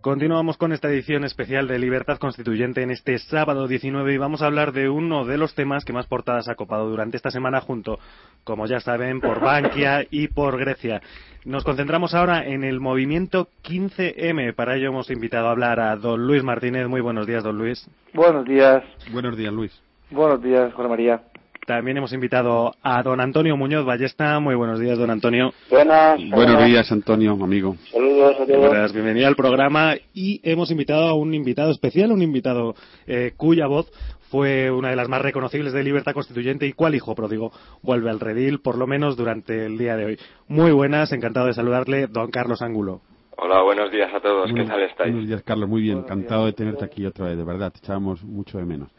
Continuamos con esta edición especial de Libertad Constituyente en este sábado 19 y vamos a hablar de uno de los temas que más portadas ha copado durante esta semana junto, como ya saben, por Bankia y por Grecia. Nos concentramos ahora en el movimiento 15M. Para ello hemos invitado a hablar a don Luis Martínez. Muy buenos días, don Luis. Buenos días. Buenos días, Luis. Buenos días, José María. También hemos invitado a don Antonio Muñoz Ballesta. Muy buenos días, don Antonio. Buenas. Buenos días, Antonio, amigo. Saludos. Buenas, bienvenido al programa. Y hemos invitado a un invitado especial, un invitado eh, cuya voz fue una de las más reconocibles de Libertad Constituyente y cuál hijo pródigo vuelve al redil, por lo menos durante el día de hoy. Muy buenas, encantado de saludarle, don Carlos Ángulo. Hola, buenos días a todos. ¿Qué tal estáis? Buenos días, Carlos. Muy bien. Encantado de tenerte aquí otra vez, de verdad. Te echábamos mucho de menos.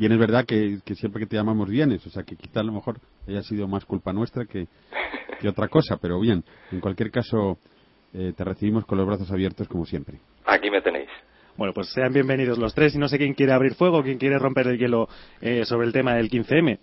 Bien, es verdad que, que siempre que te llamamos vienes, o sea que quizá a lo mejor haya sido más culpa nuestra que, que otra cosa, pero bien. En cualquier caso, eh, te recibimos con los brazos abiertos como siempre. Aquí me tenéis. Bueno, pues sean bienvenidos los tres y no sé quién quiere abrir fuego, quién quiere romper el hielo eh, sobre el tema del 15M.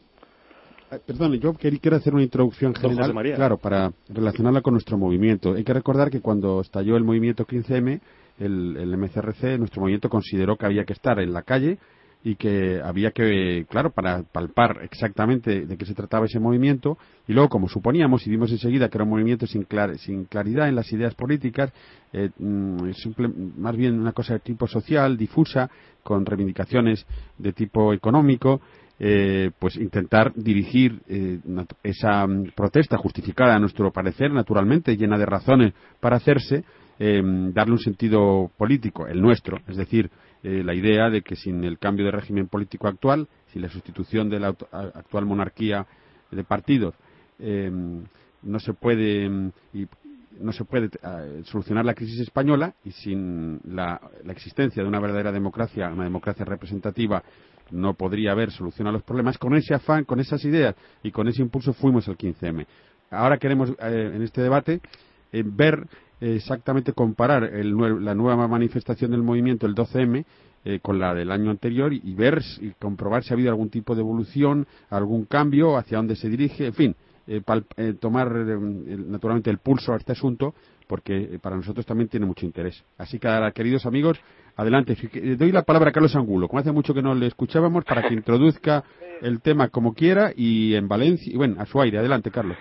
Eh, Perdón, yo quiero hacer una introducción general, claro, para relacionarla con nuestro movimiento. Hay que recordar que cuando estalló el movimiento 15M, el, el MCRC, nuestro movimiento consideró que había que estar en la calle y que había que, claro, para palpar exactamente de qué se trataba ese movimiento, y luego, como suponíamos y vimos enseguida que era un movimiento sin, clar- sin claridad en las ideas políticas, eh, mm, más bien una cosa de tipo social, difusa, con reivindicaciones de tipo económico, eh, pues intentar dirigir eh, esa mm, protesta justificada a nuestro parecer, naturalmente, llena de razones para hacerse, eh, darle un sentido político, el nuestro, es decir, eh, la idea de que sin el cambio de régimen político actual, sin la sustitución de la actual monarquía de partidos, eh, no se puede y no se puede eh, solucionar la crisis española y sin la, existencia de una verdadera democracia, una democracia representativa, no podría haber solución a los problemas. Con ese afán, con esas ideas y con ese impulso fuimos al 15M. Ahora queremos, eh, en este debate, eh, ver exactamente comparar el la nueva manifestación del movimiento, el 12M, eh, con la del año anterior y, ver y comprobar si ha habido algún tipo de evolución, algún cambio, hacia dónde se dirige, en fin, eh, pal- eh, tomar eh, naturalmente el pulso a este asunto porque eh, para nosotros también tiene mucho interés. Así que, ahora, queridos amigos, adelante. Eh, Doy la palabra a Carlos Angulo, como hace mucho que no le escuchábamos, para que introduzca el tema como quiera y en Valencia. Y bueno, a su aire. Adelante, Carlos.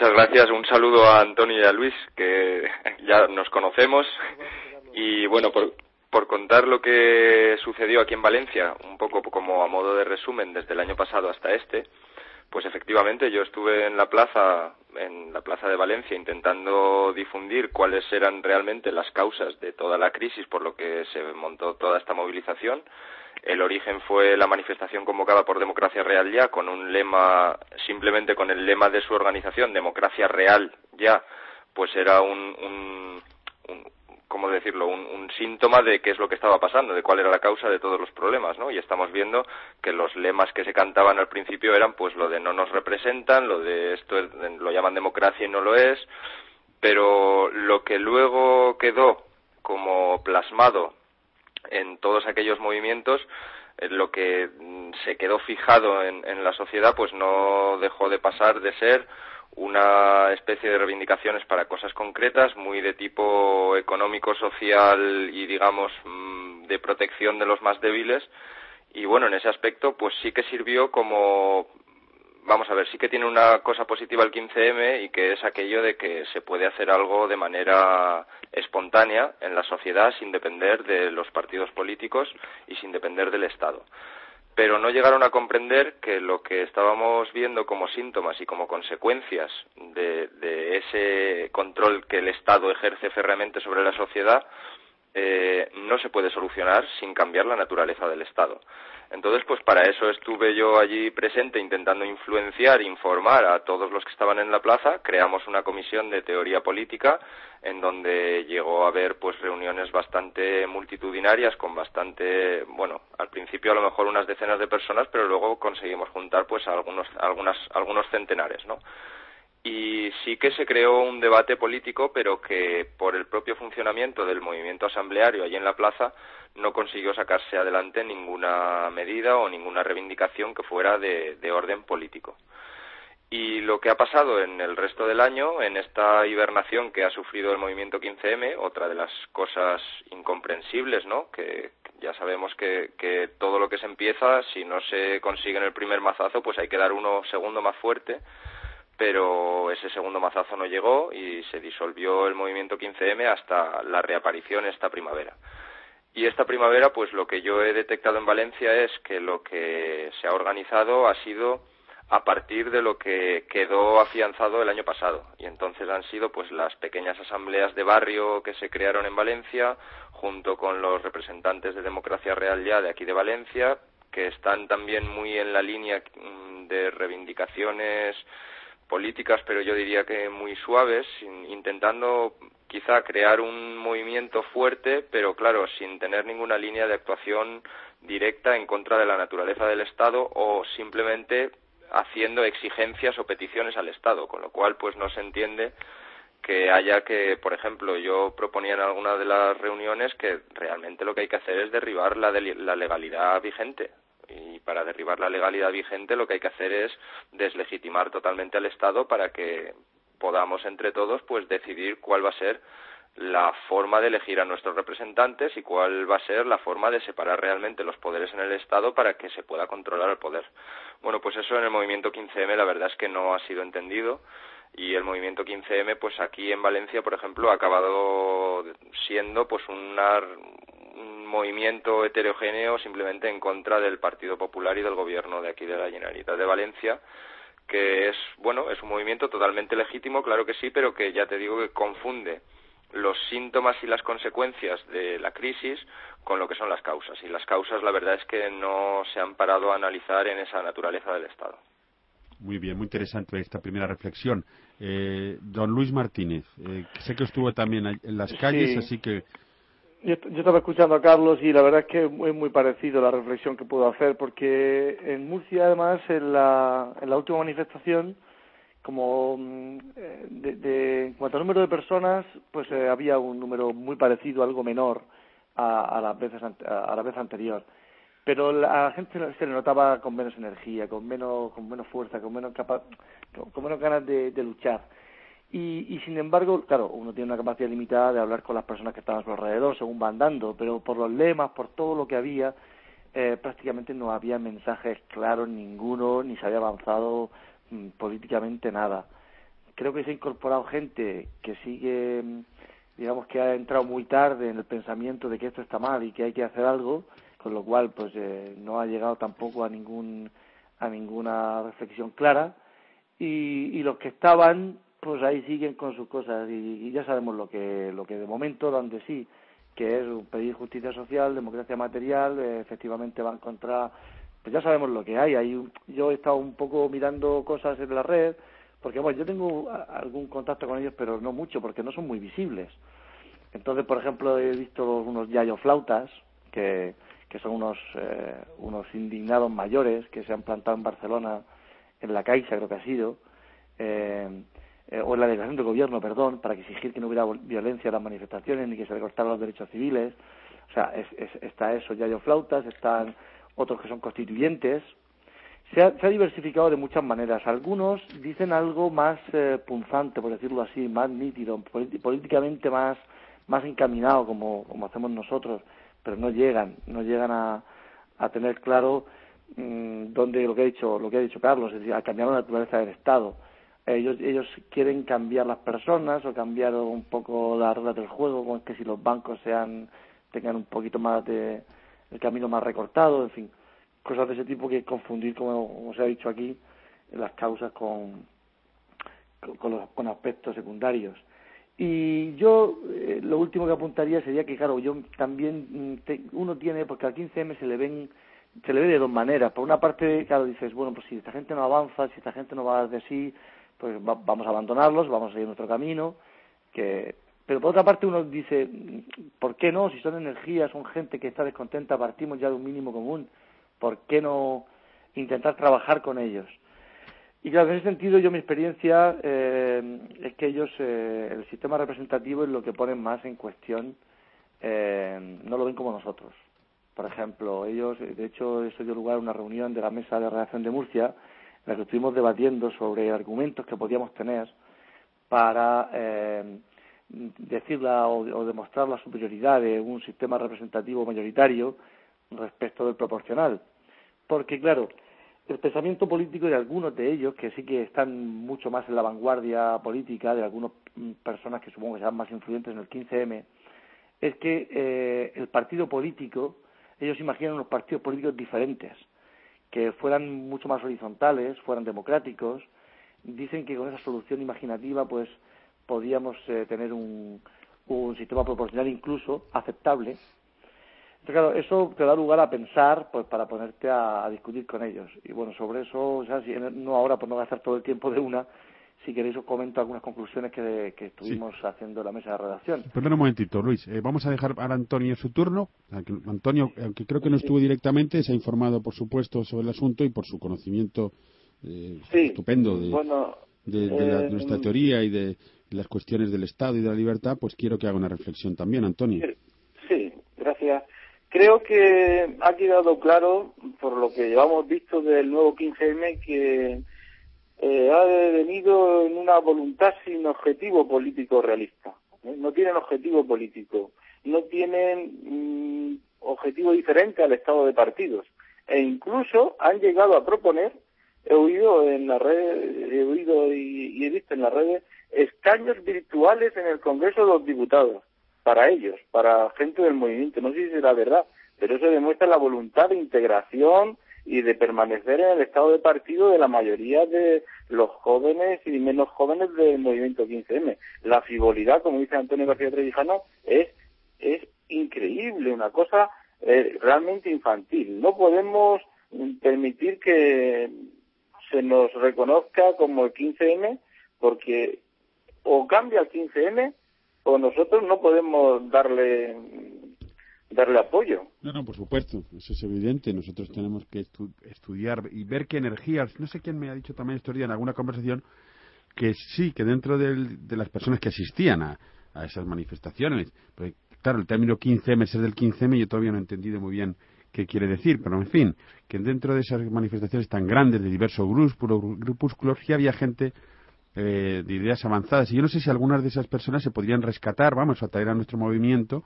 Muchas gracias. Un saludo a Antonio y a Luis, que ya nos conocemos. Y bueno, por, por contar lo que sucedió aquí en Valencia, un poco como a modo de resumen desde el año pasado hasta este, pues efectivamente yo estuve en la plaza, en la plaza de Valencia, intentando difundir cuáles eran realmente las causas de toda la crisis por lo que se montó toda esta movilización. El origen fue la manifestación convocada por Democracia Real Ya, con un lema, simplemente con el lema de su organización, Democracia Real Ya, pues era un, un, ¿cómo decirlo?, un, un síntoma de qué es lo que estaba pasando, de cuál era la causa de todos los problemas, ¿no? Y estamos viendo que los lemas que se cantaban al principio eran, pues, lo de no nos representan, lo de esto es- lo llaman democracia y no lo es, pero lo que luego quedó como plasmado en todos aquellos movimientos, eh, lo que mm, se quedó fijado en, en la sociedad, pues no dejó de pasar de ser una especie de reivindicaciones para cosas concretas, muy de tipo económico, social y, digamos, mm, de protección de los más débiles. Y bueno, en ese aspecto, pues sí que sirvió como vamos a ver, sí que tiene una cosa positiva el 15M y que es aquello de que se puede hacer algo de manera espontánea en la sociedad sin depender de los partidos políticos y sin depender del Estado. Pero no llegaron a comprender que lo que estábamos viendo como síntomas y como consecuencias de, de ese control que el Estado ejerce férreamente sobre la sociedad eh, no se puede solucionar sin cambiar la naturaleza del Estado. Entonces, pues para eso estuve yo allí presente intentando influenciar, informar a todos los que estaban en la plaza. Creamos una comisión de teoría política en donde llegó a haber pues reuniones bastante multitudinarias con bastante, bueno, al principio a lo mejor unas decenas de personas, pero luego conseguimos juntar pues algunos algunas algunos centenares, ¿no? Y sí que se creó un debate político, pero que por el propio funcionamiento del movimiento asambleario allí en la plaza no consiguió sacarse adelante ninguna medida o ninguna reivindicación que fuera de, de orden político. Y lo que ha pasado en el resto del año, en esta hibernación que ha sufrido el movimiento 15M, otra de las cosas incomprensibles, ¿no? Que ya sabemos que, que todo lo que se empieza, si no se consigue en el primer mazazo, pues hay que dar uno segundo más fuerte pero ese segundo mazazo no llegó y se disolvió el movimiento 15M hasta la reaparición esta primavera. Y esta primavera, pues lo que yo he detectado en Valencia es que lo que se ha organizado ha sido a partir de lo que quedó afianzado el año pasado. Y entonces han sido pues las pequeñas asambleas de barrio que se crearon en Valencia, junto con los representantes de Democracia Real ya de aquí de Valencia, que están también muy en la línea mm, de reivindicaciones políticas, pero yo diría que muy suaves, intentando quizá crear un movimiento fuerte, pero claro, sin tener ninguna línea de actuación directa en contra de la naturaleza del Estado o simplemente haciendo exigencias o peticiones al Estado, con lo cual pues no se entiende que haya que, por ejemplo, yo proponía en alguna de las reuniones que realmente lo que hay que hacer es derribar la, la legalidad vigente y para derribar la legalidad vigente lo que hay que hacer es deslegitimar totalmente al Estado para que podamos entre todos pues decidir cuál va a ser la forma de elegir a nuestros representantes y cuál va a ser la forma de separar realmente los poderes en el Estado para que se pueda controlar el poder. Bueno, pues eso en el movimiento 15M la verdad es que no ha sido entendido y el movimiento 15M pues aquí en Valencia, por ejemplo, ha acabado siendo pues una, un movimiento heterogéneo simplemente en contra del Partido Popular y del gobierno de aquí de la Generalitat de Valencia que es bueno es un movimiento totalmente legítimo claro que sí pero que ya te digo que confunde los síntomas y las consecuencias de la crisis con lo que son las causas. Y las causas la verdad es que no se han parado a analizar en esa naturaleza del Estado. Muy bien, muy interesante esta primera reflexión. Eh, don Luis Martínez, eh, sé que estuvo también en las calles, así que yo, estaba escuchando a Carlos y la verdad es que es muy parecido la reflexión que puedo hacer, porque en Murcia, además, en la, en la última manifestación, como mm, de, en cuanto al número de personas, pues eh, había un número muy parecido, algo menor a, a, las veces, a la vez anterior. Pero la gente se le notaba con menos energía, con menos, con menos fuerza, con menos, capa, con menos ganas de luchar. Y, y, sin embargo, claro, uno tiene una capacidad limitada de hablar con las personas que estaban a su alrededor según van dando, pero por los lemas, por todo lo que había, eh, prácticamente no había mensajes claros ninguno, ni se había avanzado mm, políticamente nada. Creo que se ha incorporado gente que sigue, mm, digamos que ha entrado muy tarde en el pensamiento de que esto está mal y que hay que hacer algo, con lo cual pues eh, no ha llegado tampoco a ningún a ninguna reflexión clara y, y los que estaban pues ahí siguen con sus cosas y, ya sabemos lo que lo que de momento dan de sí que es pedir justicia social democracia material eh, efectivamente van contra pues ya sabemos lo que hay. Hay yo he estado un poco mirando cosas en la red porque bueno yo tengo algún contacto con ellos pero no mucho porque no son muy visibles. Entonces por ejemplo he visto unos yayo flautas que que son unos eh, unos indignados mayores que se han plantado en Barcelona en la Caixa creo que ha sido eh, eh, o en la delegación del gobierno, perdón, para exigir que no hubiera violencia en las manifestaciones ni que se recortaran los derechos civiles. O sea, está eso, ya hay flautas, están otros que son constituyentes. Se ha, diversificado de muchas maneras. Algunos dicen algo más eh, punzante, por decirlo así, más nítido, políticamente más, más encaminado, como, como hacemos nosotros, pero no llegan, no llegan a, a tener claro mmm, dónde lo que ha dicho, lo que ha dicho Carlos, es decir, a cambiar la naturaleza del Estado ellos, ellos quieren cambiar las personas o cambiar un poco las reglas del juego, como que si los bancos sean tengan un poquito más de el camino más recortado, en fin, cosas de ese tipo que confundir, como, se ha dicho aquí, las causas con, con, los, con aspectos secundarios. Y yo eh, lo último que apuntaría sería que, claro, yo también mm, uno tiene, porque al 15M se le ven se le ve de dos maneras. Por una parte, claro, dices, bueno, pues si esta gente no avanza, si esta gente no va de sí, pues vamos a abandonarlos, vamos a seguir nuestro camino. Que... Pero por otra parte uno dice, ¿por qué no? Si son energías, son gente que está descontenta, partimos ya de un mínimo común, ¿por qué no intentar trabajar con ellos? Y claro, en ese sentido yo mi experiencia eh, es que ellos, eh, el sistema representativo es lo que ponen más en cuestión, eh, no lo ven como nosotros. Por ejemplo, ellos, de hecho, eso dio lugar a una reunión de la mesa de redacción de Murcia, en que estuvimos debatiendo sobre argumentos que podíamos tener para eh, decir o, demostrar la superioridad de un sistema representativo mayoritario respecto del proporcional. Porque, claro, el pensamiento político de algunos de ellos, que sí que están mucho más en la vanguardia política, de algunas mm, personas que supongo que sean más influyentes en el 15M, es que eh, el partido político ellos imaginan unos partidos políticos diferentes, que fueran mucho más horizontales, fueran democráticos. Dicen que con esa solución imaginativa, pues, podíamos eh, tener un, un sistema proporcional incluso aceptable. Entonces, claro, eso te da lugar a pensar, pues, para ponerte a, discutir con ellos. Y bueno, sobre eso, o sea, si, no ahora, por no gastar todo el tiempo de una, si queréis os comento algunas conclusiones que, estuvimos haciendo en la mesa de redacción. Perdón un momentito, Luis. Eh, vamos a dejar a Antonio su turno. Antonio, aunque creo que no estuvo directamente, se ha informado, por supuesto, sobre el asunto y por su conocimiento eh, estupendo de, eh, nuestra teoría y de las cuestiones del Estado y de la libertad, pues quiero que haga una reflexión también, Antonio. Sí, gracias. Creo que ha quedado claro, por lo que llevamos visto del nuevo 15M, que eh, ha venido en una voluntad sin objetivo político realista. ¿eh? No tienen objetivo político, no tienen mm, objetivo diferente al estado de partidos. E incluso han llegado a proponer, he oído en la red, he oído y, he visto en las redes, escaños virtuales en el Congreso de los Diputados, para ellos, para gente del movimiento. No sé si será verdad, pero eso demuestra la voluntad de integración, y de permanecer en el estado de partido de la mayoría de los jóvenes y menos jóvenes del movimiento 15M. La frivolidad, como dice Antonio García Trevijano, es, es increíble, una cosa eh, realmente infantil. No podemos permitir que se nos reconozca como el 15M porque o cambia el 15M o nosotros no podemos darle darle apoyo. No, no, por supuesto, eso es evidente. Nosotros tenemos que estudiar y ver qué energías. No sé quién me ha dicho también estos días en alguna conversación que sí, que dentro de las personas que asistían a, esas manifestaciones, pues, claro, el término 15M es del 15M, yo todavía no he entendido muy bien qué quiere decir, pero en fin, que dentro de esas manifestaciones tan grandes de diversos grupúsculos, sí había gente eh, de ideas avanzadas. Y yo no sé si algunas de esas personas se podrían rescatar, vamos, a traer a nuestro movimiento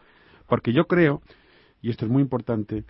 porque yo creo, y esto es muy importante,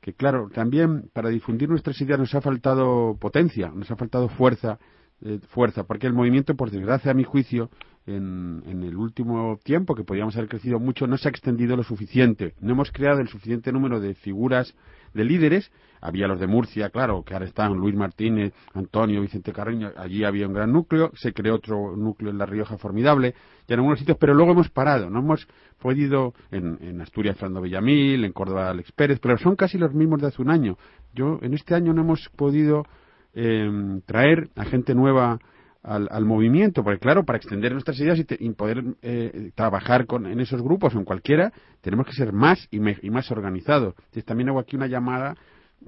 que claro, también para difundir nuestras ideas nos ha faltado potencia, nos ha faltado fuerza, eh, fuerza, porque el movimiento, por desgracia, a mi juicio, en, en, el último tiempo, que podríamos haber crecido mucho, no se ha extendido lo suficiente. No hemos creado el suficiente número de figuras de líderes. Había los de Murcia, claro, que ahora están Luis Martínez, Antonio, Vicente Carreño. Allí había un gran núcleo. Se creó otro núcleo en La Rioja formidable. Y en algunos sitios, pero luego hemos parado. No hemos podido en, en Asturias, Fernando Villamil, en Córdoba, Alex Pérez, pero son casi los mismos de hace un año. Yo, en este año no hemos podido eh, traer a gente nueva al, movimiento, porque claro, para extender nuestras ideas y, poder eh, trabajar con, en esos grupos o en cualquiera, tenemos que ser más y, más organizados. Entonces, también hago aquí una llamada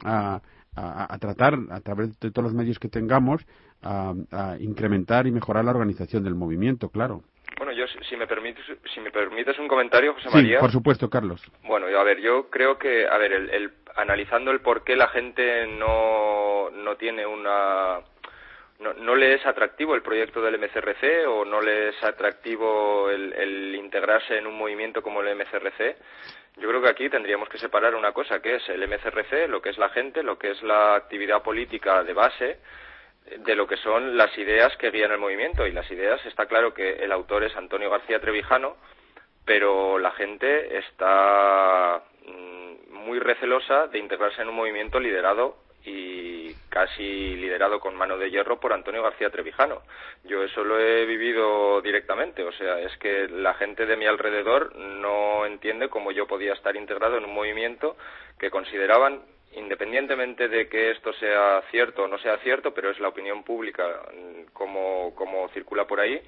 a, a, tratar, a través de todos los medios que tengamos, a, incrementar y mejorar la organización del movimiento, claro. Bueno, yo, si me permites, si me permites un comentario, José María. Sí, por supuesto, Carlos. Bueno, a ver, yo creo que, a ver, el, analizando el por qué la gente no, no tiene una no, le es atractivo el proyecto del MCRC o no le es atractivo el, integrarse en un movimiento como el MCRC, yo creo que aquí tendríamos que separar una cosa, que es el MCRC, lo que es la gente, lo que es la actividad política de base, de lo que son las ideas que guían el movimiento. Y las ideas, está claro que el autor es Antonio García Trevijano, pero la gente está mm, muy recelosa de integrarse en un movimiento liderado y casi liderado con mano de hierro por Antonio García Trevijano. Yo eso lo he vivido directamente, o sea, es que la gente de mi alrededor no entiende cómo yo podía estar integrado en un movimiento que consideraban independientemente de que esto sea cierto o no sea cierto, pero es la opinión pública mm, como, como circula por ahí,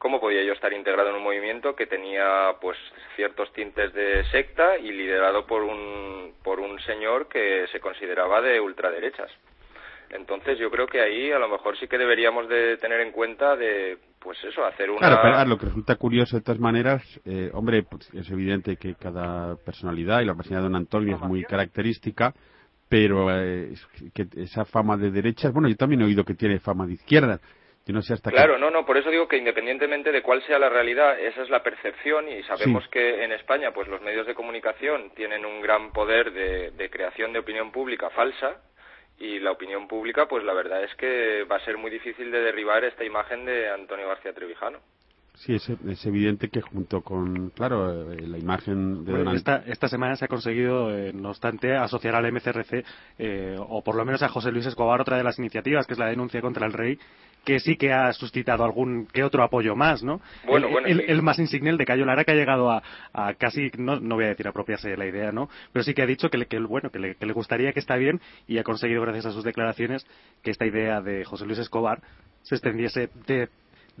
¿cómo podía yo estar integrado en un movimiento que tenía pues ciertos tintes de secta y liderado por un, por un señor que se consideraba de ultraderechas? Entonces yo creo que ahí a lo mejor sí que deberíamos de tener en cuenta de, pues eso, hacer una... Claro, pero lo que resulta curioso de todas maneras, eh, hombre, pues es evidente que cada personalidad y la personalidad de don Antonio es muy característica, pero eh, que esa fama de derechas, bueno, yo también he oído que tiene fama de izquierda. Yo no sé hasta claro, no, no, por eso digo que independientemente de cuál sea la realidad, esa es la percepción y sabemos que en España pues los medios de comunicación tienen un gran poder de, de creación de opinión pública falsa y la opinión pública pues la verdad es que va a ser muy difícil de derribar esta imagen de Antonio García Trevijano. Sí, es, evidente que junto con, claro, eh, la imagen de bueno, esta, esta, semana se ha conseguido, eh, no obstante, asociar al MCRC, eh, o por lo menos a José Luis Escobar, otra de las iniciativas, que es la denuncia contra el rey, que sí que ha suscitado algún que otro apoyo más, ¿no? Bueno, el, bueno, el, más insigne, el de Cayo Lara, que ha llegado a, a, casi, no, no voy a decir apropiarse de la idea, ¿no? Pero sí que ha dicho que, le, que bueno, que le, que le gustaría que está bien y ha conseguido, gracias a sus declaraciones, que esta idea de José Luis Escobar se extendiese de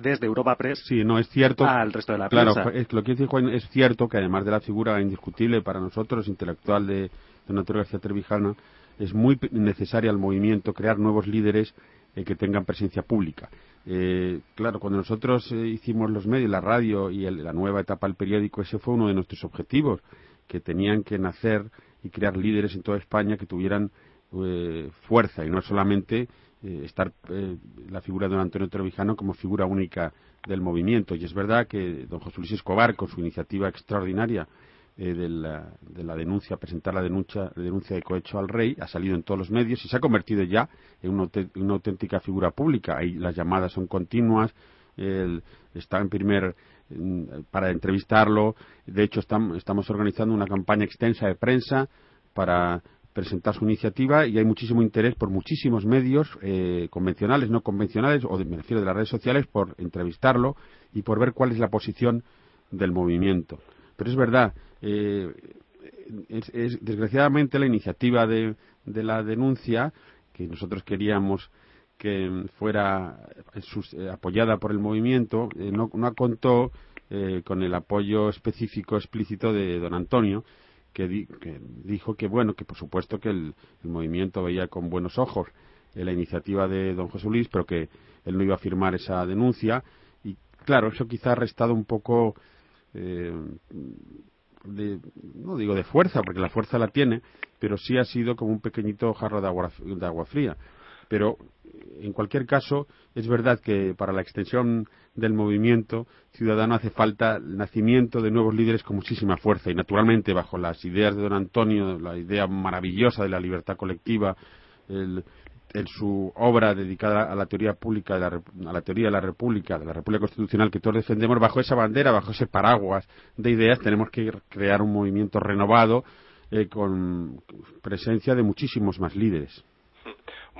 desde Europa Press sí, no, es cierto, al resto de la claro, Es, lo que dice Juan es cierto que además de la figura indiscutible para nosotros, intelectual de Don Antonio García Trevijana, es muy necesaria al movimiento crear nuevos líderes eh, que tengan presencia pública. Eh, claro, cuando nosotros eh, hicimos los medios, la radio y la nueva etapa del periódico, ese fue uno de nuestros objetivos, que tenían que nacer y crear líderes en toda España que tuvieran fuerza y no solamente eh, estar eh, la figura de don Antonio Trevijano como figura única del movimiento. Y es verdad que don José Luis Escobar, con su iniciativa extraordinaria eh, de, la, de, la, denuncia, presentar la denuncia, denuncia de cohecho al rey, ha salido en todos los medios y se ha convertido ya en una, una auténtica figura pública. Ahí las llamadas son continuas, él está en primer para entrevistarlo. De hecho, estamos organizando una campaña extensa de prensa para presentar su iniciativa y hay muchísimo interés por muchísimos medios eh, convencionales, no convencionales, o de, me refiero de las redes sociales, por entrevistarlo y por ver cuál es la posición del movimiento. Pero es verdad, eh, es, desgraciadamente la iniciativa de, de, la denuncia, que nosotros queríamos que fuera eh, apoyada por el movimiento, no, no contó con el apoyo específico explícito de don Antonio, que, dijo que, bueno, que por supuesto que el, movimiento veía con buenos ojos la iniciativa de don José Luis, pero que él no iba a firmar esa denuncia. Y claro, eso quizá ha restado un poco, eh, de, no digo de fuerza, porque la fuerza la tiene, pero sí ha sido como un pequeñito jarro de agua, de agua fría. Pero en cualquier caso, es verdad que para la extensión del movimiento ciudadano hace falta el nacimiento de nuevos líderes con muchísima fuerza y naturalmente bajo las ideas de don Antonio, la idea maravillosa de la libertad colectiva, en su obra dedicada a la teoría pública, de la, a la teoría de la República, de la República Constitucional que todos defendemos, bajo esa bandera, bajo ese paraguas de ideas, tenemos que crear un movimiento renovado eh, con presencia de muchísimos más líderes.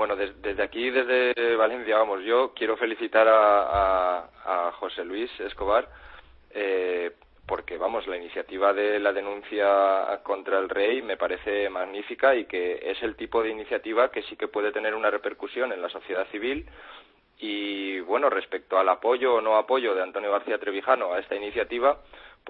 Bueno, desde aquí, desde Valencia, vamos, yo quiero felicitar a, José Luis Escobar eh, porque, vamos, la iniciativa de la denuncia contra el rey me parece magnífica y que es el tipo de iniciativa que sí que puede tener una repercusión en la sociedad civil. Y, bueno, respecto al apoyo o no apoyo de Antonio García Trevijano a esta iniciativa,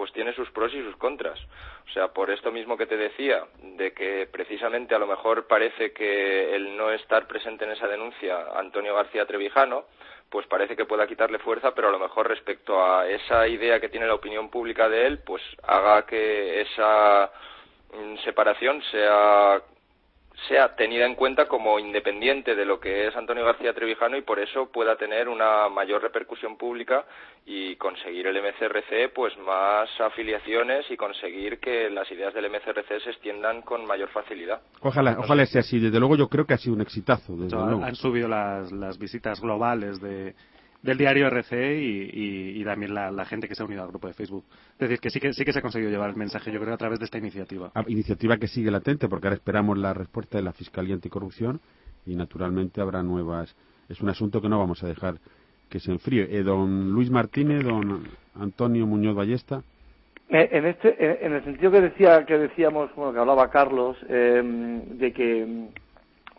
pues tiene sus pros y sus contras. O sea, por esto mismo que te decía, de que precisamente a lo mejor parece que el no estar presente en esa denuncia Antonio García Trevijano, pues parece que pueda quitarle fuerza, pero a lo mejor respecto a esa idea que tiene la opinión pública de él, pues haga que esa mm, separación sea sea tenida en cuenta como independiente de lo que es Antonio García Trevijano y por eso pueda tener una mayor repercusión pública y conseguir el MCRC pues más afiliaciones y conseguir que las ideas del MCRC se extiendan con mayor facilidad. Ojalá, ojalá sea así. Desde luego yo creo que ha sido un exitazo. Han subido las, las visitas globales de, del diario RC y, también la, gente que se ha unido al grupo de Facebook. Es decir, que sí que sí que se ha conseguido llevar el mensaje, yo creo, a través de esta iniciativa. Ah, iniciativa que sigue latente, porque ahora esperamos la respuesta de la Fiscalía Anticorrupción y naturalmente habrá nuevas. Es un asunto que no vamos a dejar que se enfríe. Eh, don Luis Martínez, don Antonio Muñoz Ballesta. Eh, en, este, en el sentido que decía que decíamos, bueno, que hablaba Carlos, em, de que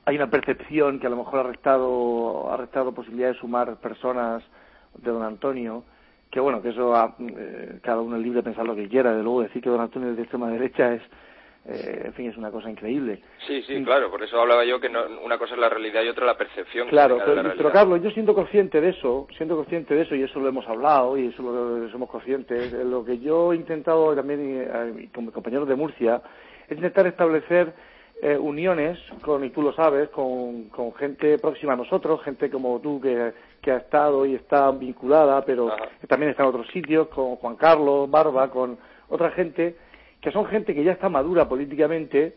hay una percepción que a lo mejor ha restado, ha restado posibilidad de sumar personas de don Antonio, que bueno, que eso eh, cada uno es libre de pensar lo que quiera, de luego decir que don Antonio es de extrema derecha es, eh, en fin, es una cosa increíble. Sí, sí, claro, por eso hablaba yo que una cosa es la realidad y otra la percepción. Claro, pero, Carlos, yo siento consciente de eso, siento consciente de eso y eso lo hemos hablado y eso lo, somos conscientes. Lo que yo he intentado también eh, con mis compañeros de Murcia es intentar establecer eh, uniones, con, y tú lo sabes, con, con, gente próxima a nosotros, gente como tú que, que ha estado y está vinculada, pero que también está en otros sitios, con Juan Carlos, Barba, con otra gente que son gente que ya está madura políticamente,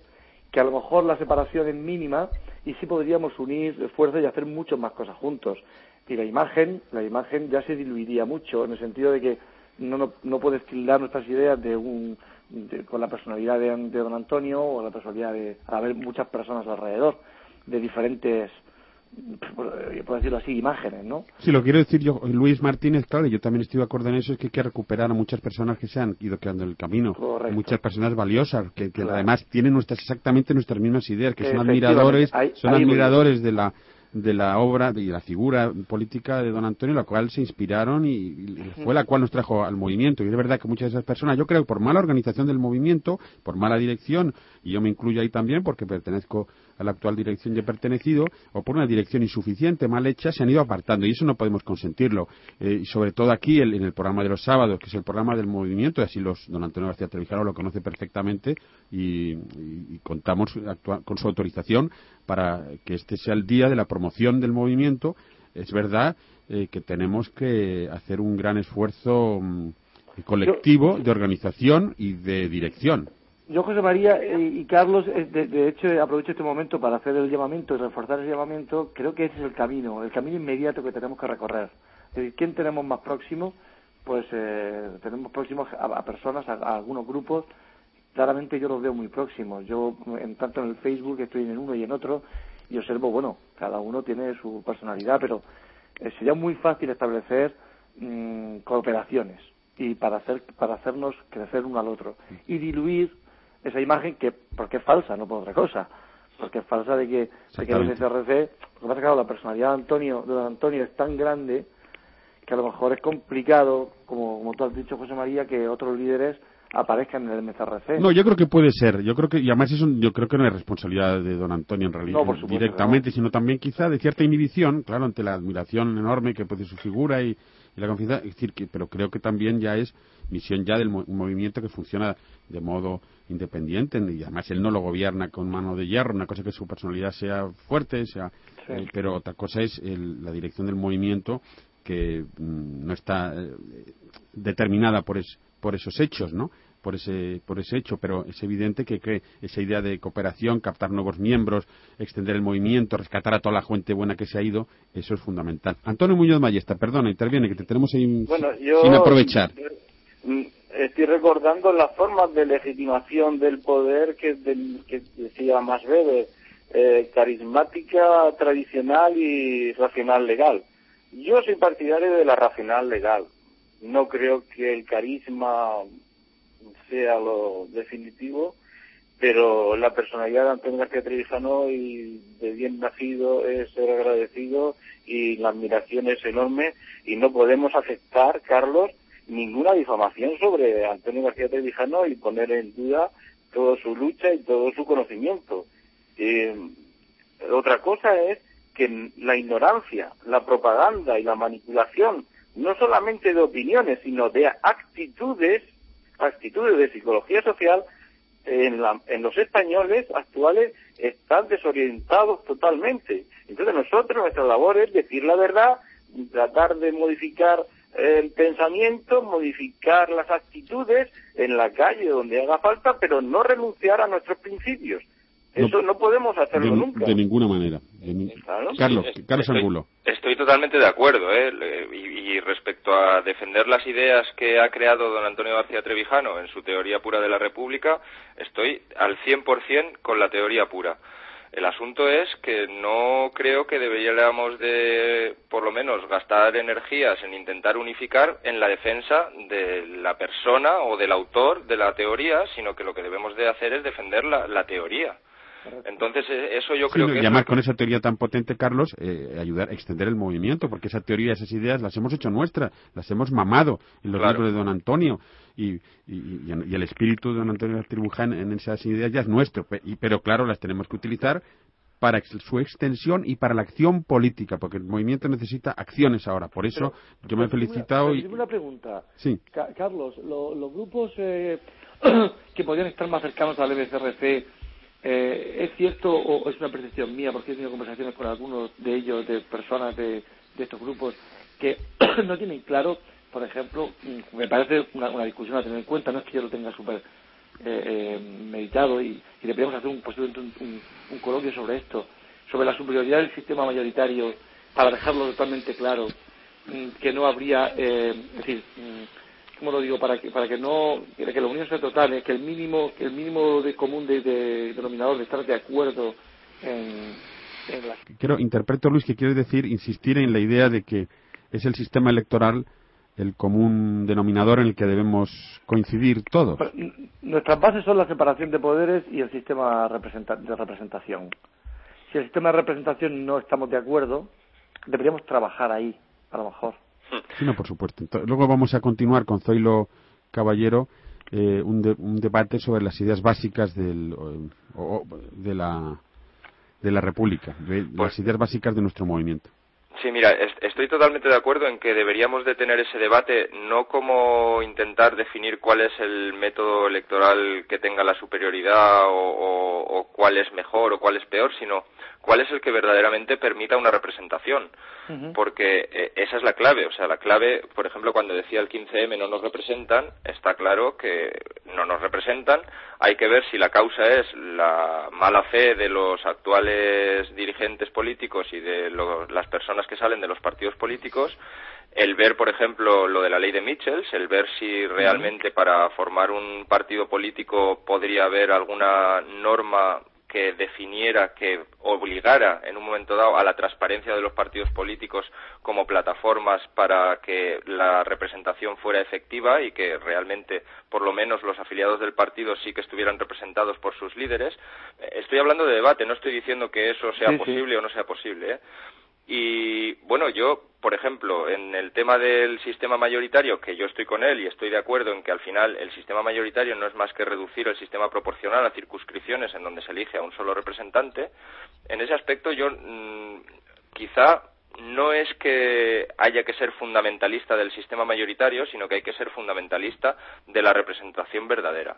que a lo mejor la separación es mínima y sí podríamos unir esfuerzos y hacer muchas más cosas juntos. Y la imagen, la imagen ya se diluiría mucho en el sentido de que no, no, no puedes tildar nuestras ideas de un, con la personalidad de, de, don Antonio o la personalidad de haber muchas personas alrededor de diferentes por decirlo así, imágenes, ¿no? Sí, lo quiero decir yo, Luis Martínez, claro, yo también estoy de acuerdo en eso, es que hay que recuperar a muchas personas que se han ido quedando en el camino, muchas personas valiosas, que, además tienen nuestras exactamente nuestras mismas ideas, que son admiradores, son admiradores de la de la obra y la figura política de don Antonio, la cual se inspiraron y, fue la cual nos trajo al movimiento. Y es verdad que muchas de esas personas, yo creo por mala organización del movimiento, por mala dirección, y yo me incluyo ahí también porque pertenezco a la actual dirección y he pertenecido, o por una dirección insuficiente, mal hecha, se han ido apartando y eso no podemos consentirlo. Eh, y sobre todo aquí en el programa de los sábados, que es el programa del movimiento, y así los, don Antonio García Trevijano lo conoce perfectamente y, contamos con su autorización para que este sea el día de la promoción del movimiento. Es verdad eh, que tenemos que hacer un gran esfuerzo mm, colectivo de organización y de dirección. Yo, José María y Carlos, eh, de, hecho, aprovecho este momento para hacer el llamamiento y reforzar el llamamiento. Creo que ese es el camino, el camino inmediato que tenemos que recorrer. Es decir, ¿quién tenemos más próximo? Pues eh, tenemos próximos a, personas, a, algunos grupos. Claramente yo los veo muy próximos. Yo, en, tanto en el Facebook, estoy en uno y en otro, y observo, bueno, cada uno tiene su personalidad, pero eh, sería muy fácil establecer mm, cooperaciones y para hacer para hacernos crecer uno al otro y diluir esa imagen que, porque es falsa, no por otra cosa, porque es falsa de que, de que el SRC, lo que pasa que la personalidad de Antonio, de Antonio es tan grande que a lo mejor es complicado, como, como tú has dicho, José María, que otros líderes aparezcan en el MCRC. No, yo creo que puede ser. Yo creo que, y además eso, yo creo que no es responsabilidad de don Antonio en realidad directamente, sino también quizá de cierta inhibición, claro, ante la admiración enorme que puede su figura y, y la confianza, es decir, que, pero creo que también ya es misión ya del movimiento que funciona de modo independiente y además él no lo gobierna con mano de hierro, una cosa que su personalidad sea fuerte, sea, eh, pero otra cosa es la dirección del movimiento que mm, no está eh, determinada por, por esos hechos, ¿no? por ese, por ese hecho, pero es evidente que, que, esa idea de cooperación, captar nuevos miembros, extender el movimiento, rescatar a toda la gente buena que se ha ido, eso es fundamental. Antonio Muñoz Mayesta, perdona, interviene, que te tenemos ahí sin aprovechar. Mm, estoy recordando las formas de legitimación del poder que, decía más breve, eh, carismática, tradicional y racional legal. Yo soy partidario de la racional legal. No creo que el carisma sea lo definitivo, pero la personalidad de Antonio García Trevijano y de bien nacido es ser agradecido y la admiración es enorme y no podemos aceptar, Carlos, ninguna difamación sobre Antonio García Trevijano y poner en duda toda su lucha y todo su conocimiento. Eh, otra cosa es que la ignorancia, la propaganda y la manipulación, no solamente de opiniones, sino de actitudes, actitudes de psicología social, en, en los españoles actuales están desorientados totalmente. Entonces nosotros, nuestra labor es decir la verdad, tratar de modificar el pensamiento, modificar las actitudes en la calle donde haga falta, pero no renunciar a nuestros principios. Eso no, podemos hacerlo nunca. De ninguna manera. Carlos, Carlos Angulo. Estoy totalmente de acuerdo. ¿eh? Y, respecto a defender las ideas que ha creado don Antonio García Trevijano en su teoría pura de la República, estoy al 100% con la teoría pura. El asunto es que no creo que deberíamos de, por lo menos, gastar energías en intentar unificar en la defensa de la persona o del autor de la teoría, sino que lo que debemos de hacer es defender la, teoría. Entonces, eh, eso yo creo que... Y además, con esa teoría tan potente, Carlos, eh, ayudar a extender el movimiento, porque esa teoría, esas ideas, las hemos hecho nuestras, las hemos mamado en los libros de don Antonio, y, y, el espíritu de don Antonio Tribuján en esas ideas ya es nuestro, pero claro, las tenemos que utilizar para su extensión y para la acción política, porque el movimiento necesita acciones ahora. Por eso yo me he felicitado. y... Una pregunta. Sí. Carlos, los grupos eh, que podrían estar más cercanos al MCRC, eh, ¿es cierto o es una percepción mía, porque he tenido conversaciones con algunos de ellos, de personas de, de estos grupos, que no tienen claro por ejemplo, mm, me parece una, discusión a tener en cuenta, no es que yo lo tenga súper eh, eh, meditado y, y deberíamos hacer un, posiblemente un, coloquio sobre esto, sobre la superioridad del sistema mayoritario, para dejarlo totalmente claro, mm, que no habría, eh, es decir, mm, ¿cómo lo digo? Para que, para que no, que la unión sea total, que el mínimo, el mínimo de común de, denominador de estar de acuerdo en, en la... Quiero, interpreto Luis que quiere decir insistir en la idea de que es el sistema electoral el común denominador en el que debemos coincidir todos. Nuestras bases son la separación de poderes y el sistema de representación. Si el sistema de representación no estamos de acuerdo, deberíamos trabajar ahí, a lo mejor. Sí, no, por supuesto. luego vamos a continuar con Zoilo Caballero eh, un, debate sobre las ideas básicas del, de, la, de la República, las pues ideas básicas de nuestro movimiento. Sí, mira, estoy totalmente de acuerdo en que deberíamos de tener ese debate no como intentar definir cuál es el método electoral que tenga la superioridad o, cuál es mejor o cuál es peor, sino cuál es el que verdaderamente permita una representación. Porque eh, esa es la clave. O sea, la clave, por ejemplo, cuando decía el 15M no nos representan, está claro que no nos representan. Hay que ver si la causa es la mala fe de los actuales dirigentes políticos y de las personas que salen de los partidos políticos, el ver, por ejemplo, lo de la ley de Michels, el ver si realmente para formar un partido político podría haber alguna norma que definiera, que obligara en un momento dado a la transparencia de los partidos políticos como plataformas para que la representación fuera efectiva y que realmente, por lo menos, los afiliados del partido sí que estuvieran representados por sus líderes. Eh, estoy hablando de debate, no estoy diciendo que eso sea posible o no sea posible. ¿eh? Y bueno, yo, por ejemplo, en el tema del sistema mayoritario, que yo estoy con él y estoy de acuerdo en que al final el sistema mayoritario no es más que reducir el sistema proporcional a circunscripciones en donde se elige a un solo representante, en ese aspecto yo mm, quizá no es que haya que ser fundamentalista del sistema mayoritario, sino que hay que ser fundamentalista de la representación verdadera.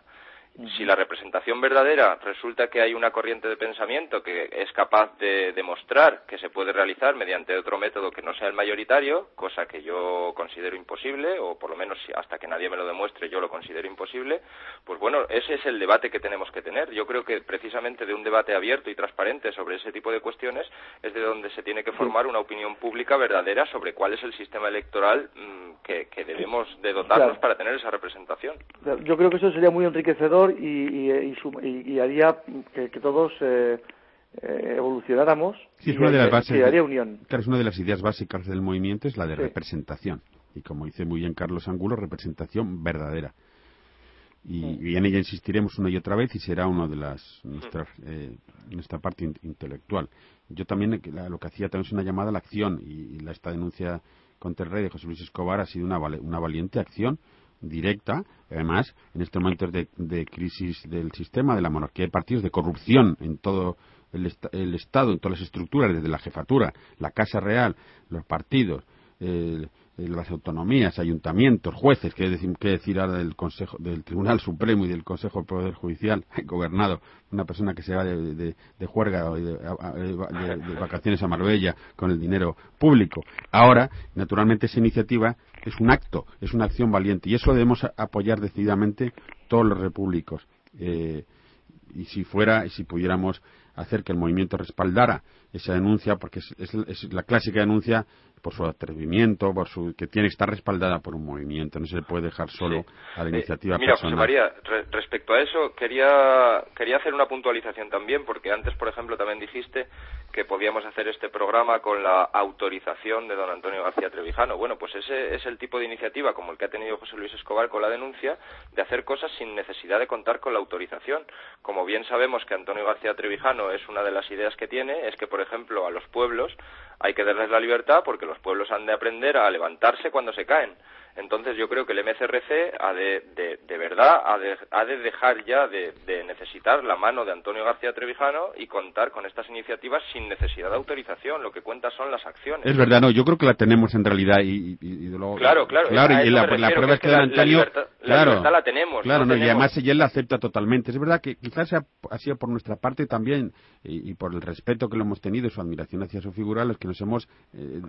Si la representación verdadera resulta que hay una corriente de pensamiento que es capaz de demostrar que se puede realizar mediante otro método que no sea el mayoritario, cosa que yo considero imposible, o por lo menos hasta que nadie me lo demuestre yo lo considero imposible, pues bueno, ese es el debate que tenemos que tener. Yo creo que precisamente de un debate abierto y transparente sobre ese tipo de cuestiones es de donde se tiene que formar una opinión pública verdadera sobre cuál es el sistema electoral mm, que, debemos de dotarnos para tener esa representación. Yo creo que eso sería muy enriquecedor y, haría que, todos eh, eh, evolucionáramos y, una de las bases, haría unión. es una de las ideas básicas del movimiento es la de representación. Y como dice muy bien Carlos Angulo, representación verdadera. Y, en ella insistiremos una y otra vez y será una de las nuestras eh, nuestra parte intelectual. Yo también lo que hacía también es una llamada a la acción y, la, esta denuncia contra el rey de José Luis Escobar ha sido una, una valiente acción directa, además, en estos momentos de, crisis del sistema, de la monarquía de partidos, de corrupción en todo el, Estado, en todas las estructuras, desde la jefatura, la Casa Real, los partidos, las autonomías, ayuntamientos, jueces, que decir, que decir ahora del, Consejo, del Tribunal Supremo y del Consejo del Poder Judicial, gobernado una persona que se va de, de, juerga o de, vacaciones a Marbella con el dinero público. Ahora, naturalmente, esa iniciativa es un acto, es una acción valiente y eso debemos apoyar decididamente todos los repúblicos. Eh, y si fuera, y si pudiéramos hacer que el movimiento respaldara esa denuncia, porque es, la clásica denuncia por su atrevimiento, por su que tiene que estar respaldada por un movimiento, no se le puede dejar solo a la iniciativa eh, mira, personal. José María, respecto a eso quería quería hacer una puntualización también, porque antes, por ejemplo, también dijiste que podíamos hacer este programa con la autorización de don Antonio García Trevijano. Bueno, pues ese es el tipo de iniciativa, como el que ha tenido José Luis Escobar con la denuncia, de hacer cosas sin necesidad de contar con la autorización. Como bien sabemos que Antonio García Trevijano es una de las ideas que tiene, es que, por ejemplo, a los pueblos hay que darles la libertad porque los pueblos han de aprender a levantarse cuando se caen. Entonces yo creo que el MCRC ha de, de, verdad, ha de, ha de, dejar ya de, necesitar la mano de Antonio García Trevijano y contar con estas iniciativas sin necesidad de autorización. Lo que cuenta son las acciones. Es verdad, no, yo creo que la tenemos en realidad y, y, luego, Claro, claro. Claro, y la, prueba es que, la, Antonio... claro, la tenemos. Claro, y además ella la acepta totalmente. Es verdad que quizás ha sido por nuestra parte también y, por el respeto que lo hemos tenido y su admiración hacia su figura los que nos hemos... Eh,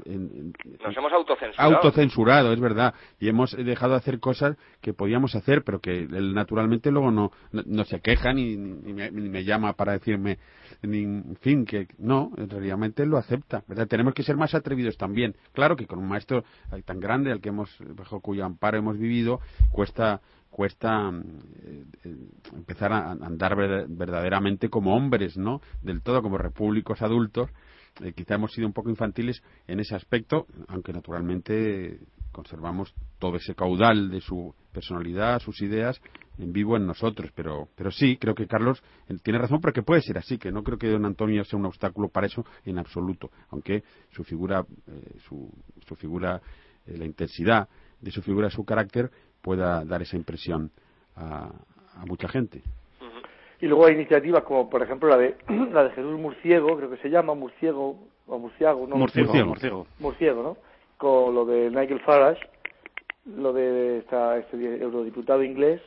nos hemos autocensurado. Autocensurado, es verdad y hemos dejado de hacer cosas que podíamos hacer, pero que él naturalmente luego no, no, se queja ni, ni, me, llama para decirme, ni, en fin, que no, realmente lo acepta. ¿verdad? Tenemos que ser más atrevidos también. Claro que con un maestro tan grande al que hemos, bajo cuyo amparo hemos vivido, cuesta cuesta eh, eh, empezar a andar verdaderamente como hombres, ¿no? Del todo como repúblicos adultos. Eh, quizá hemos sido un poco infantiles en ese aspecto, aunque naturalmente conservamos todo ese caudal de su personalidad, sus ideas en vivo en nosotros. Pero, pero sí, creo que Carlos tiene razón, porque puede ser así, que no creo que don Antonio sea un obstáculo para eso en absoluto, aunque su figura, eh, su, su, figura, eh, la intensidad de su figura, su carácter, pueda dar esa impresión a, mucha gente. Y luego hay iniciativas como, por ejemplo, la de, la de Jesús Murciego, creo que se llama Murciego, o Murciago, ¿no? Murciego, Murciego. Murciego, ¿no? Con lo de Nigel Farage, lo de esta, este eurodiputado inglés,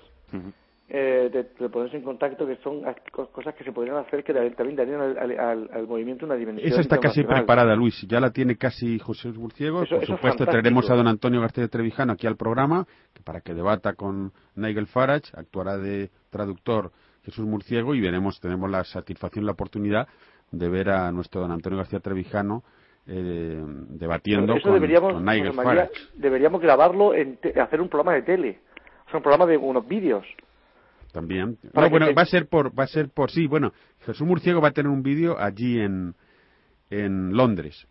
eh, de, ponerse en contacto, que son cosas que se podrían hacer que también darían al, movimiento una dimensión. Esa está casi preparada, Luis. Ya la tiene casi José Burciego. Por supuesto, traeremos a don Antonio García Trevijano aquí al programa para que debata con Nigel Farage. Actuará de traductor Jesús Murciego y veremos, tenemos la satisfacción, la oportunidad de ver a nuestro don Antonio García Trevijano eh, debatiendo con, deberíamos, Nigel Farage. Deberíamos grabarlo, en hacer un programa de tele, o sea, un programa de unos vídeos. También. bueno, va a ser por, va a ser por sí. Bueno, Jesús Murciego va a tener un vídeo allí en, en Londres.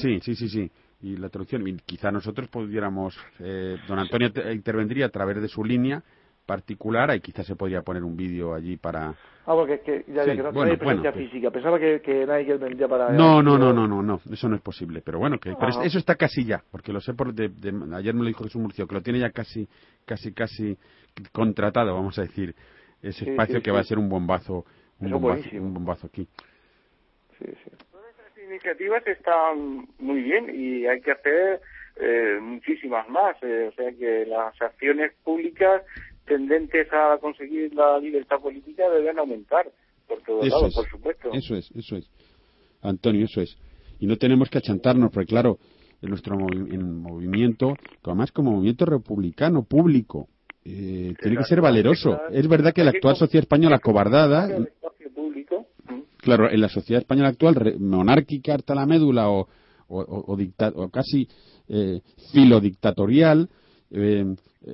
Sí, sí, sí, sí. Y la traducción, y quizá nosotros pudiéramos, eh, don Antonio intervendría a través de su línea particular, ahí quizás se podría poner un vídeo allí para... Ah, porque que, ya, que no bueno, presencia pues física. Pensaba que, que nadie vendría para... No, no, no, no, no, no, eso no es posible. Pero bueno, que pero eso está casi ya, porque lo sé por... De, ayer me lo dijo Jesús Murcio, que lo tiene ya casi, casi, casi contratado, vamos a decir, ese espacio que va a ser un bombazo, un bombazo, un bombazo aquí. Sí, sí. Todas esas iniciativas están muy bien y hay que hacer eh, muchísimas más. Eh, o sea que las acciones públicas tendentes a conseguir la libertad política deben aumentar por todos lados, por supuesto. Eso es, eso es. Antonio, eso es. Y no tenemos que achantarnos, porque claro, en nuestro movimiento, además como movimiento republicano público, eh, tiene que ser valeroso. Es verdad que la actual sociedad española cobardada, claro, en la sociedad española actual, monárquica hasta la médula o, o, o, casi eh, filodictatorial, eh,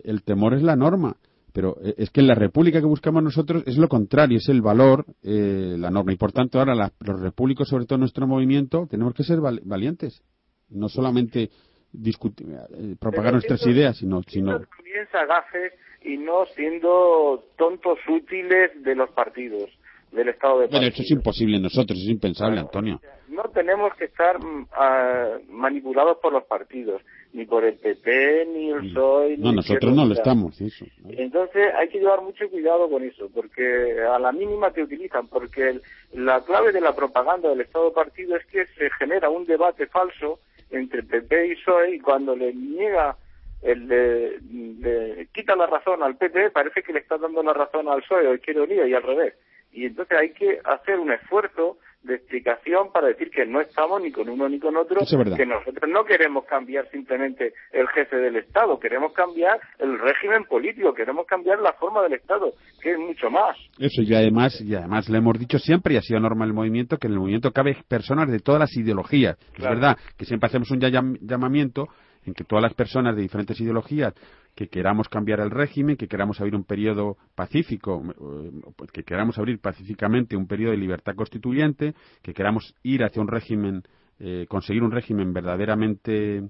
el temor es la norma. Pero eh, es que la república que buscamos nosotros es lo contrario, es el valor, eh, la norma. Y por tanto, ahora los repúblicos, sobre todo nuestro movimiento, tenemos que ser valientes. No solamente discutir, eh, propagar nuestras ideas, sino. sino... También sagaces y no siendo tontos útiles de los partidos del Estado de Bueno, esto es imposible nosotros, es impensable, Antonio. No tenemos que estar ah, manipulados por los partidos, ni por el PP, ni el PSOE. No, nosotros no lo estamos, eso. Entonces hay que llevar mucho cuidado con eso, porque a la mínima te utilizan, porque la clave de la propaganda del Estado de partido es que se genera un debate falso entre PP y PSOE y cuando le niega el le, quita la razón al PP, parece que le está dando la razón al PSOE o quiere unir y al revés. Y entonces hay que hacer un esfuerzo de explicación para decir que no estamos ni con uno ni con otro, que nosotros no queremos cambiar simplemente el jefe del Estado, queremos cambiar el régimen político, queremos cambiar la forma del Estado, que es mucho más. Eso, y además, y además le hemos dicho siempre, y ha sido normal el movimiento, que en el movimiento cabe personas de todas las ideologías. Es verdad que siempre hacemos un llamamiento en que todas las personas de diferentes ideologías que queramos cambiar el régimen, que queramos abrir un periodo pacífico, eh, que queramos abrir pacíficamente un periodo de libertad constituyente, que queramos ir hacia un régimen, eh, conseguir un régimen verdaderamente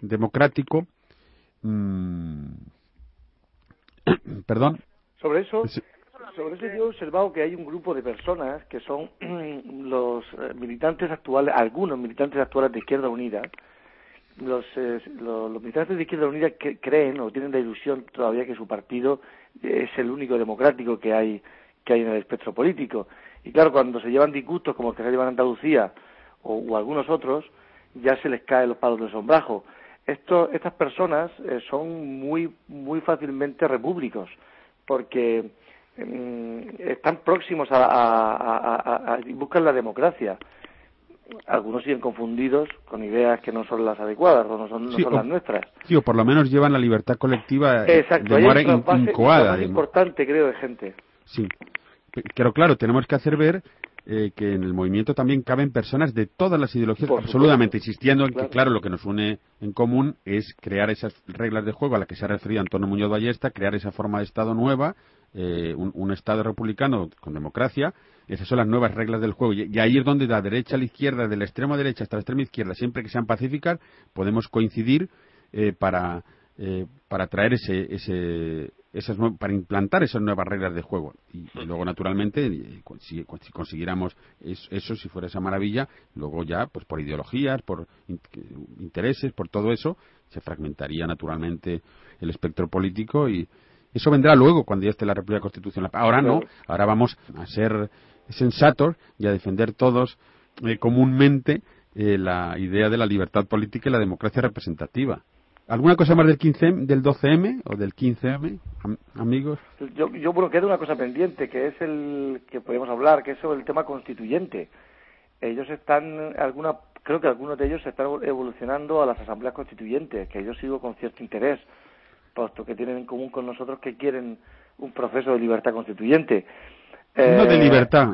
democrático. Mm, perdón. Sobre eso, sobre eso yo he observado que hay un grupo de personas que son los eh, militantes actuales, algunos militantes actuales de Izquierda Unida, los, eh, los, militantes de Izquierda Unida creen o tienen la ilusión todavía que su partido es el único democrático que hay que hay en el espectro político. Y claro, cuando se llevan disgustos como los que se llevan en Andalucía o, algunos otros, ya se les caen los palos del sombrajo. Esto, estas personas eh, son muy, muy fácilmente repúblicos porque mm, están próximos a, a, a, buscan la democracia algunos siguen confundidos con ideas que no son las adecuadas o no son, las nuestras. Sí, o por lo menos llevan la libertad colectiva Exacto, de manera incoada. Es importante, creo, de gente. Sí, pero claro, tenemos que hacer ver eh, que en el movimiento también caben personas de todas las ideologías, absolutamente, insistiendo en que, claro, lo que nos une en común es crear esas reglas de juego a las que se ha referido Antonio Muñoz Ballesta, crear esa forma de Estado nueva, eh, un, Estado republicano con democracia, esas son las nuevas reglas del juego. Y, ahí es donde de la derecha a la izquierda, de la extrema derecha hasta la extrema izquierda, siempre que sean pacíficas, podemos coincidir eh, para, para traer ese, ese, esas para implantar esas nuevas reglas de juego. Y, luego, naturalmente, si, consiguiéramos eso, si fuera esa maravilla, luego ya, pues por ideologías, por intereses, por todo eso, se fragmentaría naturalmente el espectro político y eso vendrá luego cuando ya esté la República Constitucional. Ahora no, ahora vamos a ser sensatos y a defender todos eh, comúnmente eh, la idea de la libertad política y la democracia representativa. ¿Alguna cosa más del 15 del 12M o del 15M, amigos? Yo, yo bueno, queda una cosa pendiente, que es el que podemos hablar, que es sobre el tema constituyente. Ellos están, alguna, creo que algunos de ellos se están evolucionando a las asambleas constituyentes, que yo sigo con cierto interés, puesto que tienen en común con nosotros que quieren un proceso de libertad constituyente. no de eh, libertad,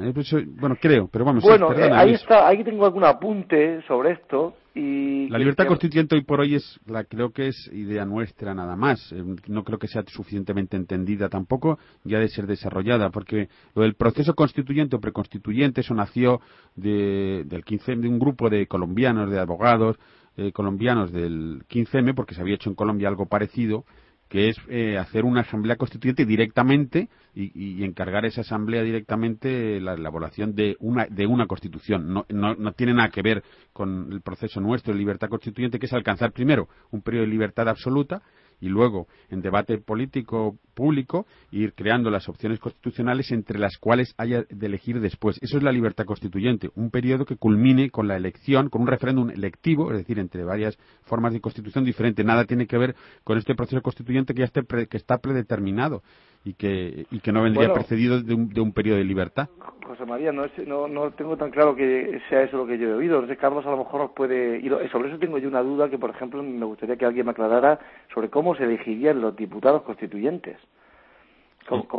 bueno, creo, pero vamos. Bueno, eh, ahí está, ahí tengo algún apunte sobre esto la libertad constituyente hoy por hoy es, la, creo que es idea nuestra nada más. Eh, no creo que sea suficientemente entendida tampoco ya de ser desarrollada, porque lo del proceso constituyente o preconstituyente, eso nació de, del 15, de un grupo de colombianos, de abogados eh, colombianos del 15M, porque se había hecho en Colombia algo parecido, que es eh, hacer una asamblea constituyente directamente y, encargar esa asamblea directamente la elaboración de una de una constitución. No, no, no, tiene nada que ver con el proceso nuestro de libertad constituyente que es alcanzar primero un periodo de libertad absoluta y luego en debate político público ir creando las opciones constitucionales entre las cuales haya de elegir después. Eso es la libertad constituyente, un periodo que culmine con la elección, con un referéndum electivo, es decir, entre varias formas de constitución diferentes. Nada tiene que ver con este proceso constituyente que ya que está predeterminado y que, y que no vendría precedido de un, de un periodo de libertad. José María, no, no, no tengo tan claro que sea eso lo que yo he oído. Entonces, Carlos a lo mejor nos puede ir. Sobre eso tengo yo una duda que, por ejemplo, me gustaría que alguien me aclarara sobre cómo se elegirían los diputados constituyentes.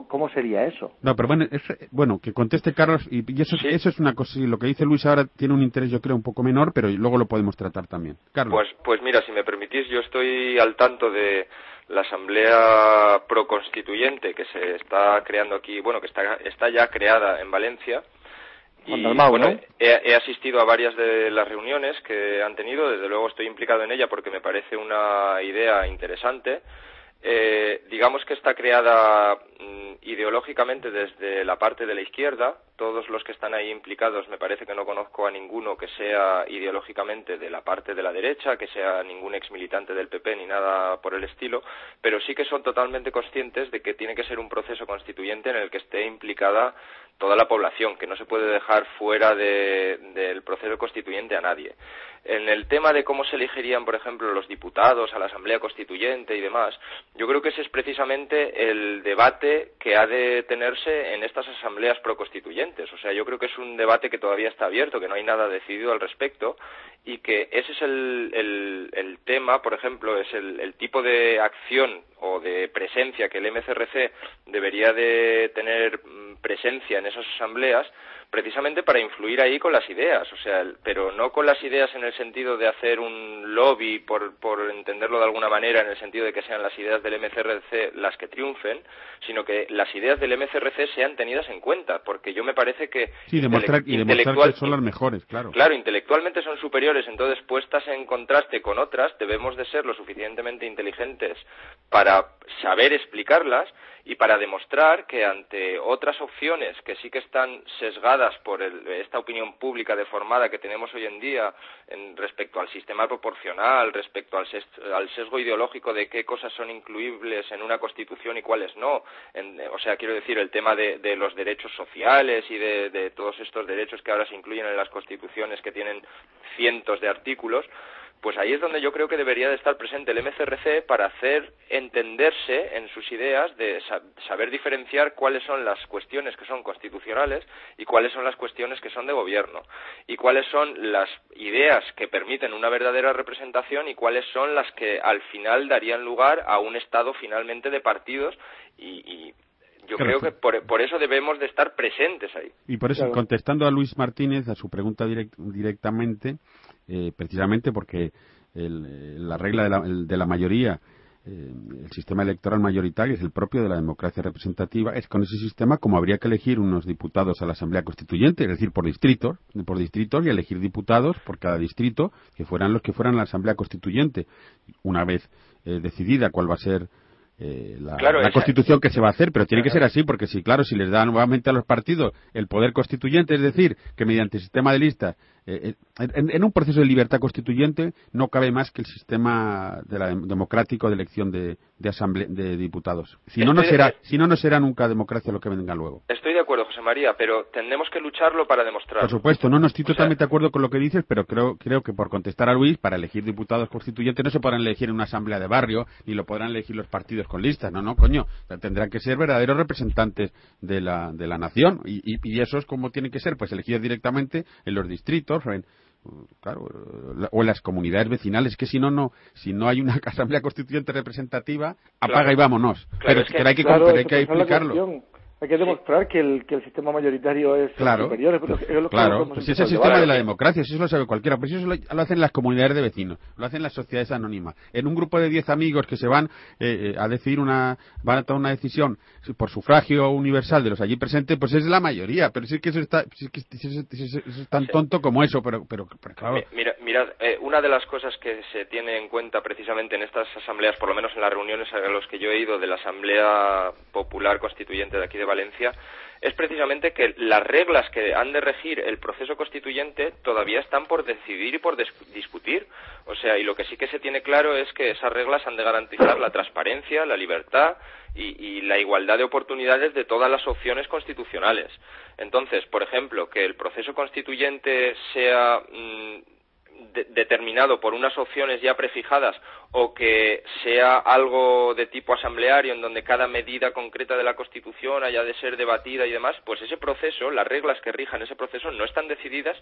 ¿Cómo, sería eso? No, pero bueno, bueno que conteste Carlos, y, eso, eso es una cosa, lo que dice Luis ahora tiene un interés yo creo un poco menor, pero luego lo podemos tratar también. Carlos. Pues, pues mira, si me permitís, yo estoy al tanto de la asamblea proconstituyente que se está creando aquí, bueno, que está, está ya creada en Valencia. Y bueno, he, asistido a varias de las reuniones que han tenido, desde luego estoy implicado en ella porque me parece una idea interesante. Eh, digamos que está creada ideológicamente desde la parte de la izquierda. Todos los que están ahí implicados, me parece que no conozco a ninguno que sea ideológicamente de la parte de la derecha, que sea ningún ex militante del PP ni nada por el estilo, pero sí que son totalmente conscientes de que tiene que ser un proceso constituyente en el que esté implicada toda la población, que no se puede dejar fuera del proceso constituyente a nadie. En el tema de cómo se elegirían, por ejemplo, los diputados a la Asamblea Constituyente y demás, yo creo que ese es precisamente el debate que ha de tenerse en estas asambleas proconstituyentes. O sea, yo creo que es un debate que todavía está abierto, que no hay nada decidido al respecto y que ese es el, tema, por ejemplo, es el, tipo de acción o de presencia que el MCRC debería de tener mm, presencia en esas asambleas precisamente para influir ahí con las ideas, o sea, pero no con las ideas en el sentido de hacer un lobby, por, por entenderlo de alguna manera, en el sentido de que sean las ideas del MCRC las que triunfen, sino que las ideas del MCRC sean tenidas en cuenta, porque yo me parece que... Sí, demostrar, y demostrar que son las mejores, claro. Claro, intelectualmente son superiores, entonces puestas en contraste con otras, debemos de ser lo suficientemente inteligentes para saber explicarlas y para demostrar que ante otras opciones que sí que están sesgadas por esta opinión pública deformada que tenemos hoy en día en, respecto al sistema proporcional, respecto al, sesgo ideológico de qué cosas son incluibles en una constitución y cuáles no, o sea, quiero decir, el tema de, los derechos sociales y de todos estos derechos que ahora se incluyen en las constituciones que tienen cientos de artículos, pues ahí es donde yo creo que debería de estar presente el MCRC para hacer entenderse en sus ideas de saber diferenciar cuáles son las cuestiones que son constitucionales y cuáles son las cuestiones que son de gobierno y cuáles son las ideas que permiten una verdadera representación y cuáles son las que al final darían lugar a un estado finalmente de partidos y, yo creo que por, eso debemos de estar presentes ahí. Y por eso, contestando a Luis Martínez, a su pregunta directamente, eh, precisamente porque la regla de la, mayoría, eh, el sistema electoral mayoritario es el propio de la democracia representativa, es con ese sistema como habría que elegir unos diputados a la Asamblea Constituyente, es decir, por distritos, por distritos y elegir diputados por cada distrito que fueran los que fueran a la Asamblea Constituyente. Una vez eh, decidida cuál va a ser eh, la, constitución que se va a hacer, pero tiene que ser así, porque si, claro, si les da nuevamente a los partidos el poder constituyente, es decir, que mediante el sistema de lista eh, eh, en, un proceso de libertad constituyente no cabe más que el sistema de la, democrático de elección de, de, de diputados. Si no, no será, si no, no será nunca democracia lo que venga luego. Estoy de acuerdo, José María, pero tenemos que lucharlo para demostrarlo. Por supuesto, no, no estoy totalmente de acuerdo con lo que dices, pero creo, creo que por contestar a Luis, para elegir diputados constituyentes no se podrán elegir en una asamblea de barrio, ni lo podrán elegir los partidos con listas, no, no, coño. tendrán que ser verdaderos representantes de la, de la nación, y, y, y eso es como tienen que ser, pues elegidos directamente en los distritos, en, claro, o en las comunidades vecinales, que si no, no, si no hay una asamblea constituyente representativa, apaga y vámonos. pero, hay que, hay que explicarlo. Hay que demostrar que, el, que el sistema mayoritario es superior. claro, pues es el sistema de la democracia, eso lo sabe cualquiera. Pero eso lo, hacen las comunidades de vecinos, lo hacen las sociedades anónimas. En un grupo de 10 amigos que se van eh, eh, a decidir una, van a tomar una decisión por sufragio universal de los allí presentes, pues es la mayoría. Pero sí que eso, está, es, tan tonto como eso, pero, pero, claro. Mira, mirad, eh, una de las cosas que se tiene en cuenta precisamente en estas asambleas, por lo menos en las reuniones a los que yo he ido de la Asamblea Popular Constituyente de aquí de Valencia es precisamente que las reglas que han de regir el proceso constituyente todavía están por decidir y por discutir. O sea, y lo que sí que se tiene claro es que esas reglas han de garantizar la transparencia, la libertad y, la igualdad de oportunidades de todas las opciones constitucionales. Entonces, por ejemplo, que el proceso constituyente sea mm, determinado por unas opciones ya prefijadas o que sea algo de tipo asambleario en donde cada medida concreta de la Constitución haya de ser debatida y demás, pues ese proceso, las reglas que rijan ese proceso no están decididas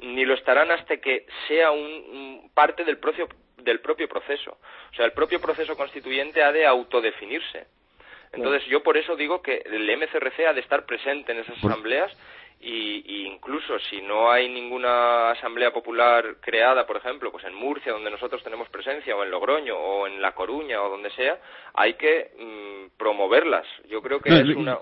ni lo estarán hasta que sea un, parte del propio, del propio proceso. O sea, el propio proceso constituyente ha de autodefinirse. Entonces, yo por eso digo que el MCRC ha de estar presente en esas asambleas y, incluso si no hay ninguna asamblea popular creada, por ejemplo, pues en Murcia, donde nosotros tenemos presencia, o en Logroño, o en La Coruña, o donde sea, hay que mm, promoverlas. Yo creo que es una,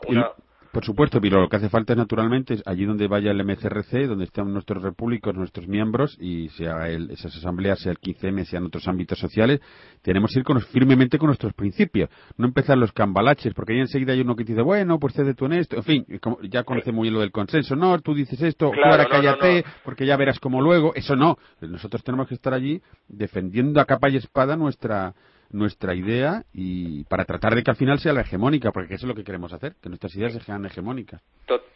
por supuesto, pero lo que hace falta es naturalmente allí donde vaya el MCRC, donde están nuestros repúblicos, nuestros miembros, y sea esas asambleas, sea el 15M, sean otros ámbitos sociales, tenemos que ir con, firmemente con nuestros principios. No empezar los cambalaches, porque ahí enseguida hay uno que dice, bueno, pues cede tú en esto. En fin, ya conoce muy bien lo del consenso. No, tú dices esto, ahora cállate, porque ya verás como luego. Eso no. Nosotros tenemos que estar allí defendiendo a capa y espada nuestra nuestra idea y para tratar de que al final sea la hegemónica, porque eso es lo que queremos hacer, que nuestras ideas sean hegemónicas.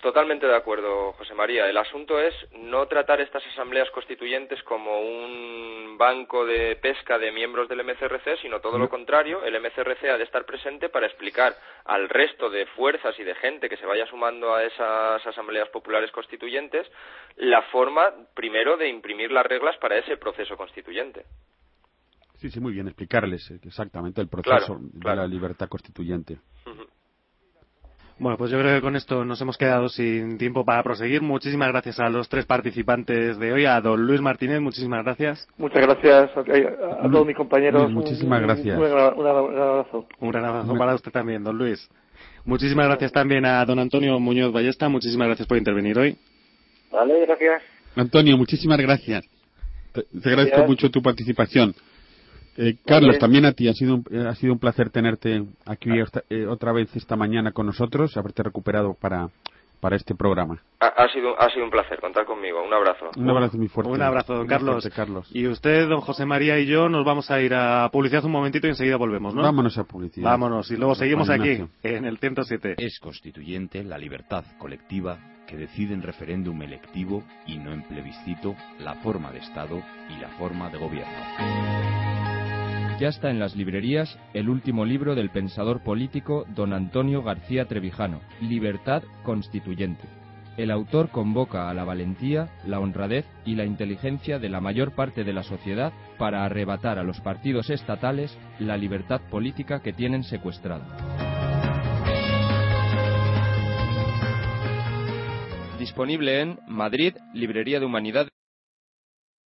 Totalmente de acuerdo, José María. El asunto es no tratar estas asambleas constituyentes como un banco de pesca de miembros del MCRC, sino todo lo contrario. El MCRC ha de estar presente para explicar al resto de fuerzas y de gente que se vaya sumando a esas asambleas populares constituyentes la forma, primero, de imprimir las reglas para ese proceso constituyente. Sí, sí, muy bien, explicarles exactamente el proceso de la libertad constituyente. Bueno, pues yo creo que con esto nos hemos quedado sin tiempo para proseguir. Muchísimas gracias a los tres participantes de hoy. A don Luis Martínez, muchísimas gracias. Muchas gracias a, todos mis compañeros. muchísimas gracias. Un, gran abrazo. Un gran abrazo para usted también, don Luis. Muchísimas gracias también a don Antonio Muñoz Ballesta. Muchísimas gracias por intervenir hoy. Vale, gracias. Antonio, muchísimas gracias. Te, agradezco mucho tu participación. Eh, Carlos, también a ti ha sido un, eh, ha sido un placer tenerte aquí eh, otra vez esta mañana con nosotros, haberte recuperado para, para este programa. Ha, sido, ha sido un placer contar conmigo. Un abrazo. Un abrazo muy fuerte. Un abrazo, don Carlos. Carlos. Y usted, don José María y yo nos vamos a ir a publicidad un momentito y enseguida volvemos, ¿no? Vámonos a publicidad. Vámonos y luego seguimos aquí en el 107. Es constituyente la libertad colectiva que decide en referéndum electivo y no en plebiscito la forma de Estado y la forma de gobierno. Ya está en las librerías el último libro del pensador político don Antonio García Trevijano, Libertad Constituyente. El autor convoca a la valentía, la honradez y la inteligencia de la mayor parte de la sociedad para arrebatar a los partidos estatales la libertad política que tienen secuestrada. Disponible en Madrid, Librería de Humanidad